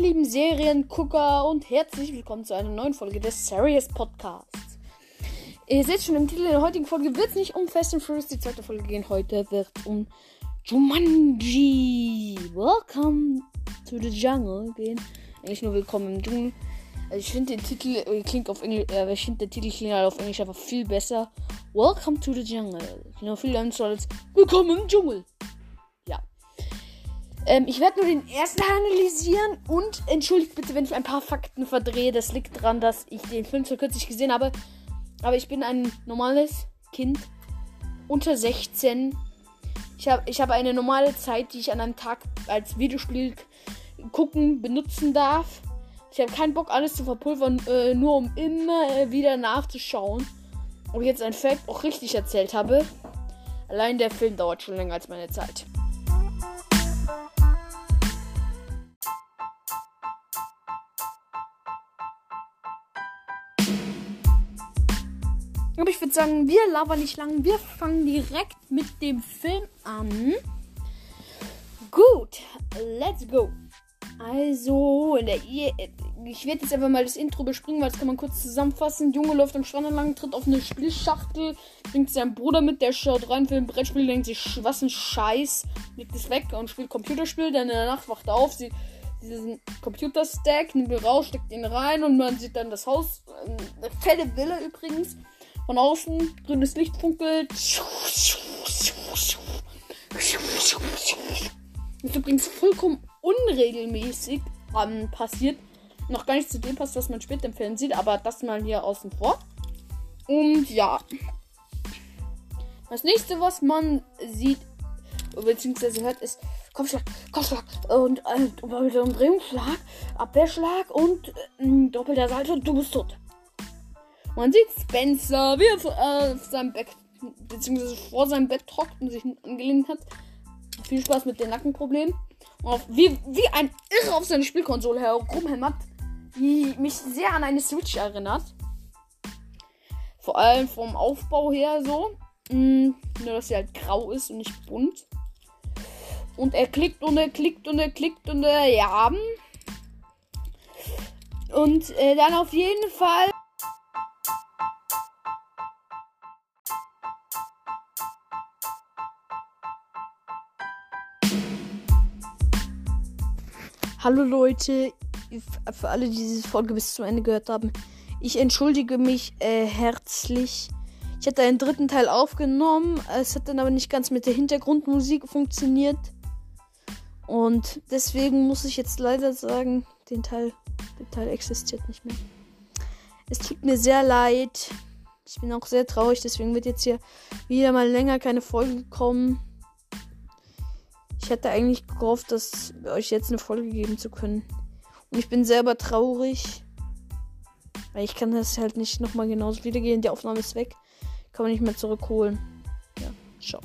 lieben Seriengucker und herzlich willkommen zu einer neuen Folge des Serious Podcasts. Ihr seht schon im Titel der heutigen Folge wird es nicht um Fast and Furious die zweite Folge gehen. Heute wird um Jumanji. Welcome to the Jungle gehen. Eigentlich nur Willkommen im Dschungel. Also ich finde den Titel äh, klingt auf Englisch, äh, ich finde der Titel klingt auf Englisch einfach viel besser. Welcome to the Jungle. Klingt viel besser als Willkommen im Dschungel. Ähm, ich werde nur den ersten analysieren und entschuldigt bitte, wenn ich ein paar Fakten verdrehe. Das liegt daran, dass ich den Film so kürzlich gesehen habe. Aber ich bin ein normales Kind unter 16. Ich habe ich hab eine normale Zeit, die ich an einem Tag als Videospiel gucken, benutzen darf. Ich habe keinen Bock, alles zu verpulvern, äh, nur um immer äh, wieder nachzuschauen. Ob ich jetzt ein Fact auch richtig erzählt habe. Allein der Film dauert schon länger als meine Zeit. Aber ich würde sagen, wir labern nicht lang. Wir fangen direkt mit dem Film an. Gut, let's go. Also, der, ich werde jetzt einfach mal das Intro bespringen, weil das kann man kurz zusammenfassen. Junge läuft am Strand entlang, tritt auf eine Spielschachtel, bringt seinen Bruder mit, der schaut rein für ein Brettspiel, denkt sich, was ein Scheiß, legt es weg und spielt Computerspiel. Dann in der Nacht wacht er auf, sieht diesen Computerstack, nimmt ihn raus, steckt ihn rein und man sieht dann das Haus, eine fette Villa übrigens. Von außen, grünes Licht funkelt. Ist übrigens vollkommen unregelmäßig ähm, passiert. Noch gar nicht zu dem passt, was man später im Film sieht, aber das mal hier außen vor. Und ja. Das nächste, was man sieht, beziehungsweise hört, ist Kopfschlag, Kopfschlag und äh, Umdrehungsschlag, Abwehrschlag und äh, doppelter Salto, du bist tot. Man sieht Spencer, wie er äh, auf seinem Bett, beziehungsweise vor seinem Bett hockt und sich angelehnt hat. Viel Spaß mit den Nackenproblemen. Und wie, wie ein Irre auf seine Spielkonsole herumhämmert, die mich sehr an eine Switch erinnert. Vor allem vom Aufbau her so. Mm, nur, dass sie halt grau ist und nicht bunt. Und er klickt und er klickt und er klickt und er ja. Und äh, dann auf jeden Fall Hallo Leute, für alle, die diese Folge bis zum Ende gehört haben. Ich entschuldige mich äh, herzlich. Ich hatte einen dritten Teil aufgenommen. Es hat dann aber nicht ganz mit der Hintergrundmusik funktioniert. Und deswegen muss ich jetzt leider sagen, den Teil, der Teil existiert nicht mehr. Es tut mir sehr leid. Ich bin auch sehr traurig, deswegen wird jetzt hier wieder mal länger keine Folge kommen. Ich hätte eigentlich gehofft, dass euch jetzt eine Folge geben zu können. Und ich bin selber traurig. Weil ich kann das halt nicht nochmal genauso wiedergehen. Die Aufnahme ist weg. Kann man nicht mehr zurückholen. Ja, ciao.